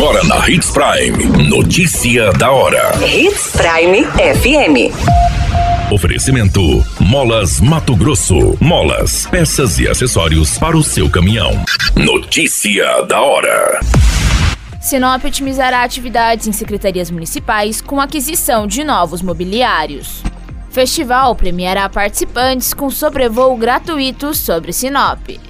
Agora na Hits Prime. Notícia da hora. Hits Prime FM. Oferecimento: Molas Mato Grosso. Molas, peças e acessórios para o seu caminhão. Notícia da hora. Sinop otimizará atividades em secretarias municipais com aquisição de novos mobiliários. Festival premiará participantes com sobrevoo gratuito sobre Sinop.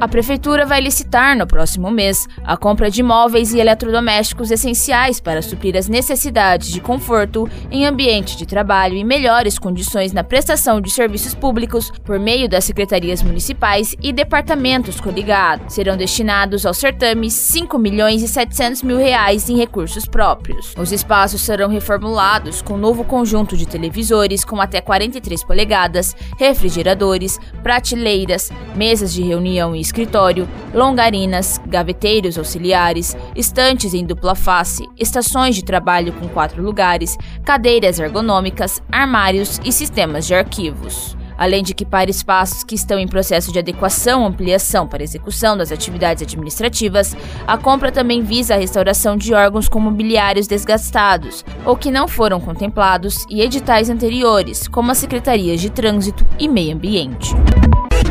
A Prefeitura vai licitar no próximo mês a compra de móveis e eletrodomésticos essenciais para suprir as necessidades de conforto em ambiente de trabalho e melhores condições na prestação de serviços públicos por meio das secretarias municipais e departamentos coligados. Serão destinados ao certame 5 milhões e 700 mil reais em recursos próprios. Os espaços serão reformulados com novo conjunto de televisores com até 43 polegadas, refrigeradores, prateleiras, mesas de reunião e escritório, longarinas, gaveteiros auxiliares, estantes em dupla face, estações de trabalho com quatro lugares, cadeiras ergonômicas, armários e sistemas de arquivos além de equipar espaços que estão em processo de adequação ou ampliação para execução das atividades administrativas, a compra também visa a restauração de órgãos com mobiliários desgastados ou que não foram contemplados e editais anteriores, como as secretarias de Trânsito e Meio Ambiente.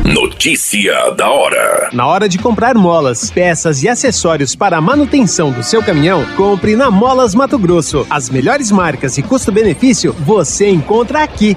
Notícia da hora. Na hora de comprar molas, peças e acessórios para a manutenção do seu caminhão, compre na Molas Mato Grosso. As melhores marcas e custo-benefício você encontra aqui.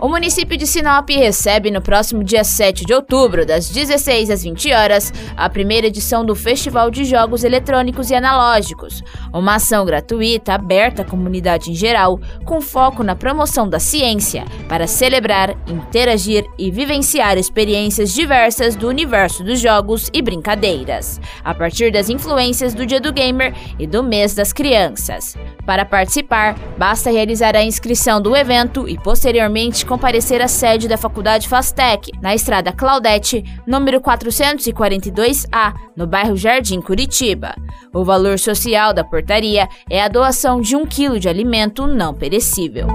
O município de Sinop recebe no próximo dia 7 de outubro, das 16 às 20 horas, a primeira edição do Festival de Jogos Eletrônicos e Analógicos, uma ação gratuita aberta à comunidade em geral, com foco na promoção da ciência, para celebrar, interagir e vivenciar experiências diversas do universo dos jogos e brincadeiras, a partir das influências do Dia do Gamer e do Mês das Crianças. Para participar, basta realizar a inscrição do evento e posteriormente comparecer à sede da Faculdade Fastec, na Estrada Claudete, número 442A, no bairro Jardim Curitiba. O valor social da portaria é a doação de um quilo de alimento não perecível.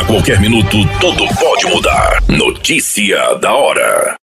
A qualquer minuto, tudo pode mudar. Notícia da hora.